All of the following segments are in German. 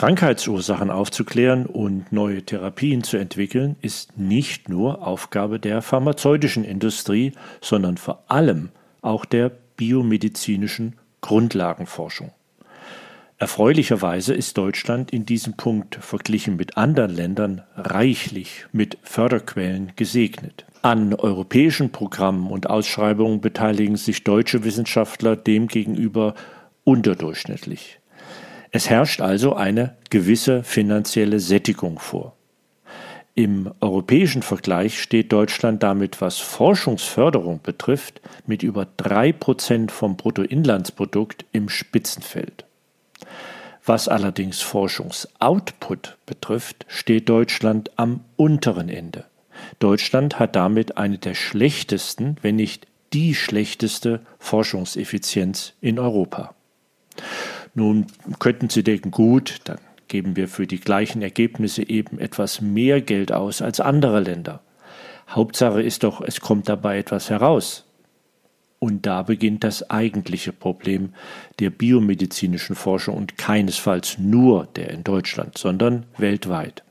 Krankheitsursachen aufzuklären und neue Therapien zu entwickeln, ist nicht nur Aufgabe der pharmazeutischen Industrie, sondern vor allem auch der biomedizinischen Grundlagenforschung. Erfreulicherweise ist Deutschland in diesem Punkt verglichen mit anderen Ländern reichlich mit Förderquellen gesegnet. An europäischen Programmen und Ausschreibungen beteiligen sich deutsche Wissenschaftler demgegenüber unterdurchschnittlich. Es herrscht also eine gewisse finanzielle Sättigung vor. Im europäischen Vergleich steht Deutschland damit, was Forschungsförderung betrifft, mit über drei Prozent vom Bruttoinlandsprodukt im Spitzenfeld. Was allerdings Forschungsoutput betrifft, steht Deutschland am unteren Ende. Deutschland hat damit eine der schlechtesten, wenn nicht die schlechteste Forschungseffizienz in Europa. Nun könnten Sie denken, gut, dann geben wir für die gleichen Ergebnisse eben etwas mehr Geld aus als andere Länder. Hauptsache ist doch, es kommt dabei etwas heraus. Und da beginnt das eigentliche Problem der biomedizinischen Forschung und keinesfalls nur der in Deutschland, sondern weltweit.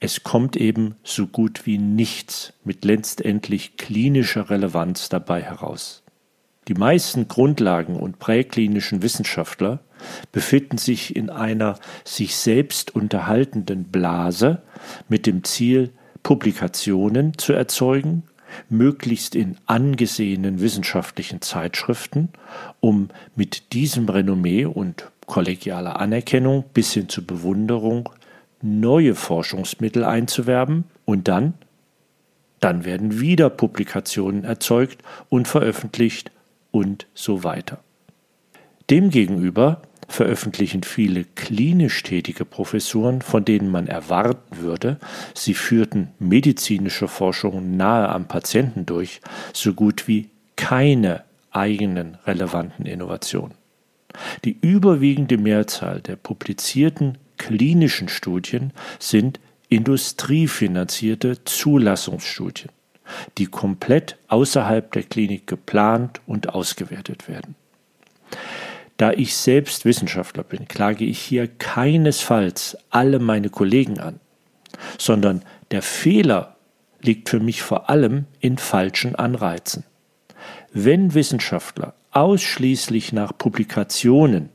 Es kommt eben so gut wie nichts mit letztendlich klinischer Relevanz dabei heraus. Die meisten Grundlagen und präklinischen Wissenschaftler befinden sich in einer sich selbst unterhaltenden Blase mit dem Ziel, Publikationen zu erzeugen, möglichst in angesehenen wissenschaftlichen Zeitschriften, um mit diesem Renommee und kollegialer Anerkennung bis hin zur Bewunderung neue Forschungsmittel einzuwerben und dann, dann werden wieder Publikationen erzeugt und veröffentlicht und so weiter. Demgegenüber veröffentlichen viele klinisch tätige Professuren, von denen man erwarten würde, sie führten medizinische Forschung nahe am Patienten durch, so gut wie keine eigenen relevanten Innovationen. Die überwiegende Mehrzahl der publizierten klinischen Studien sind industriefinanzierte Zulassungsstudien, die komplett außerhalb der Klinik geplant und ausgewertet werden. Da ich selbst Wissenschaftler bin, klage ich hier keinesfalls alle meine Kollegen an, sondern der Fehler liegt für mich vor allem in falschen Anreizen. Wenn Wissenschaftler ausschließlich nach Publikationen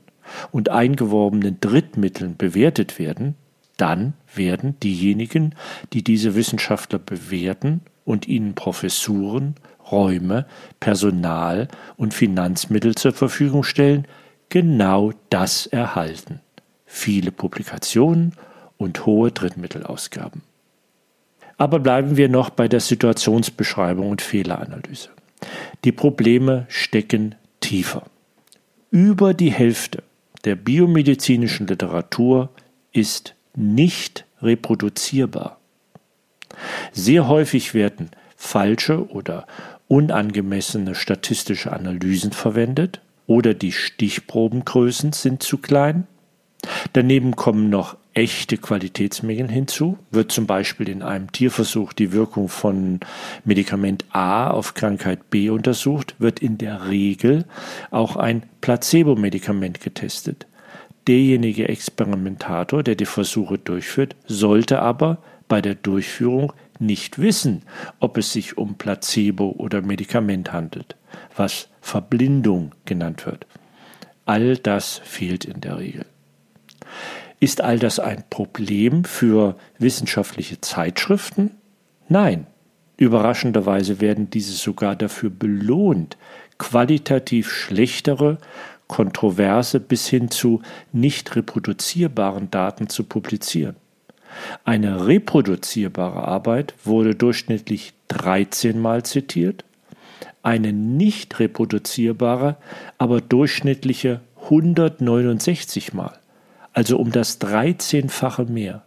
und eingeworbenen Drittmitteln bewertet werden, dann werden diejenigen, die diese Wissenschaftler bewerten und ihnen Professuren, Räume, Personal und Finanzmittel zur Verfügung stellen, genau das erhalten. Viele Publikationen und hohe Drittmittelausgaben. Aber bleiben wir noch bei der Situationsbeschreibung und Fehleranalyse. Die Probleme stecken tiefer. Über die Hälfte der biomedizinischen Literatur ist nicht reproduzierbar. Sehr häufig werden falsche oder unangemessene statistische Analysen verwendet oder die Stichprobengrößen sind zu klein. Daneben kommen noch echte Qualitätsmengen hinzu. Wird zum Beispiel in einem Tierversuch die Wirkung von Medikament A auf Krankheit B untersucht, wird in der Regel auch ein Placebo-Medikament getestet. Derjenige Experimentator, der die Versuche durchführt, sollte aber bei der Durchführung nicht wissen, ob es sich um Placebo oder Medikament handelt, was Verblindung genannt wird. All das fehlt in der Regel. Ist all das ein Problem für wissenschaftliche Zeitschriften? Nein. Überraschenderweise werden diese sogar dafür belohnt, qualitativ schlechtere, kontroverse bis hin zu nicht reproduzierbaren Daten zu publizieren. Eine reproduzierbare Arbeit wurde durchschnittlich 13 Mal zitiert, eine nicht reproduzierbare, aber durchschnittliche 169 Mal, also um das 13-fache mehr.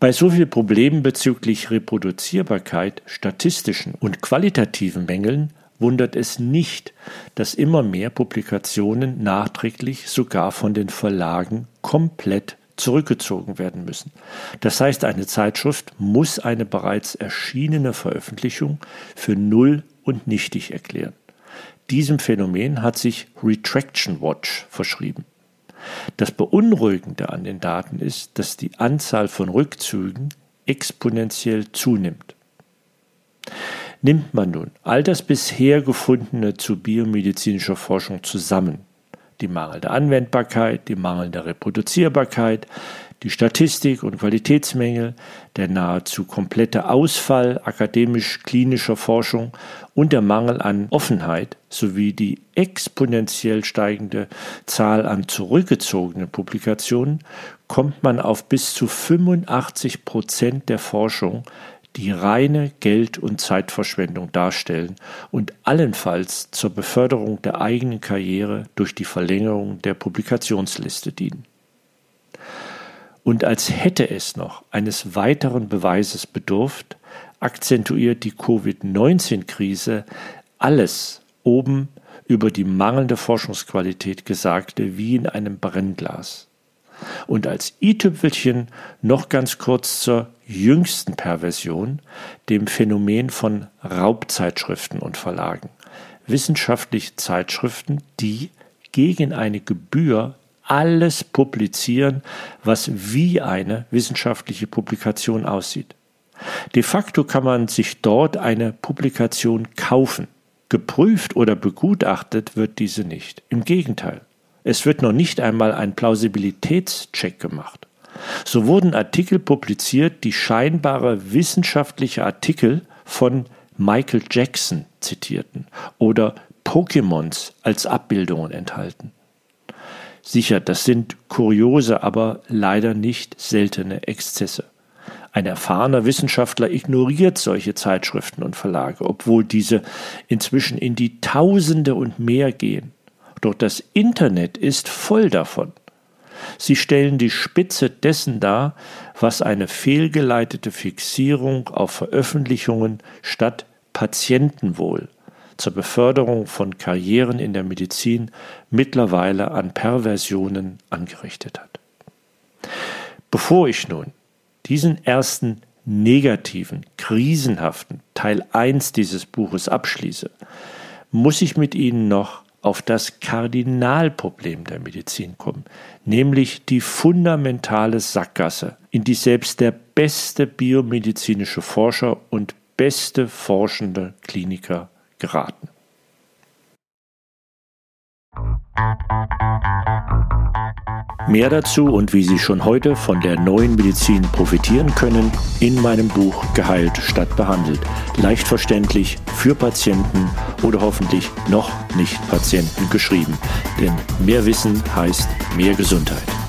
Bei so vielen Problemen bezüglich Reproduzierbarkeit, statistischen und qualitativen Mängeln wundert es nicht, dass immer mehr Publikationen nachträglich sogar von den Verlagen komplett zurückgezogen werden müssen. Das heißt, eine Zeitschrift muss eine bereits erschienene Veröffentlichung für null und nichtig erklären. Diesem Phänomen hat sich Retraction Watch verschrieben. Das Beunruhigende an den Daten ist, dass die Anzahl von Rückzügen exponentiell zunimmt. Nimmt man nun all das bisher gefundene zu biomedizinischer Forschung zusammen, die mangelnde Anwendbarkeit, die mangelnde Reproduzierbarkeit, die Statistik und Qualitätsmängel, der nahezu komplette Ausfall akademisch-klinischer Forschung und der Mangel an Offenheit sowie die exponentiell steigende Zahl an zurückgezogenen Publikationen kommt man auf bis zu 85 Prozent der Forschung, die reine Geld- und Zeitverschwendung darstellen und allenfalls zur Beförderung der eigenen Karriere durch die Verlängerung der Publikationsliste dienen. Und als hätte es noch eines weiteren Beweises bedurft, akzentuiert die Covid-19-Krise alles oben über die mangelnde Forschungsqualität Gesagte wie in einem Brennglas. Und als i-Tüpfelchen noch ganz kurz zur jüngsten Perversion, dem Phänomen von Raubzeitschriften und Verlagen. Wissenschaftliche Zeitschriften, die gegen eine Gebühr alles publizieren, was wie eine wissenschaftliche Publikation aussieht. De facto kann man sich dort eine Publikation kaufen. Geprüft oder begutachtet wird diese nicht. Im Gegenteil. Es wird noch nicht einmal ein Plausibilitätscheck gemacht. So wurden Artikel publiziert, die scheinbare wissenschaftliche Artikel von Michael Jackson zitierten oder Pokémons als Abbildungen enthalten. Sicher, das sind kuriose, aber leider nicht seltene Exzesse. Ein erfahrener Wissenschaftler ignoriert solche Zeitschriften und Verlage, obwohl diese inzwischen in die Tausende und mehr gehen. Doch das Internet ist voll davon. Sie stellen die Spitze dessen dar, was eine fehlgeleitete Fixierung auf Veröffentlichungen statt Patientenwohl zur Beförderung von Karrieren in der Medizin mittlerweile an Perversionen angerichtet hat. Bevor ich nun diesen ersten negativen, krisenhaften Teil 1 dieses Buches abschließe, muss ich mit Ihnen noch auf das Kardinalproblem der Medizin kommen, nämlich die fundamentale Sackgasse, in die selbst der beste biomedizinische Forscher und beste forschende Kliniker geraten. Mehr dazu und wie Sie schon heute von der neuen Medizin profitieren können, in meinem Buch Geheilt statt behandelt. Leicht verständlich für Patienten oder hoffentlich noch nicht Patienten geschrieben. Denn mehr Wissen heißt mehr Gesundheit.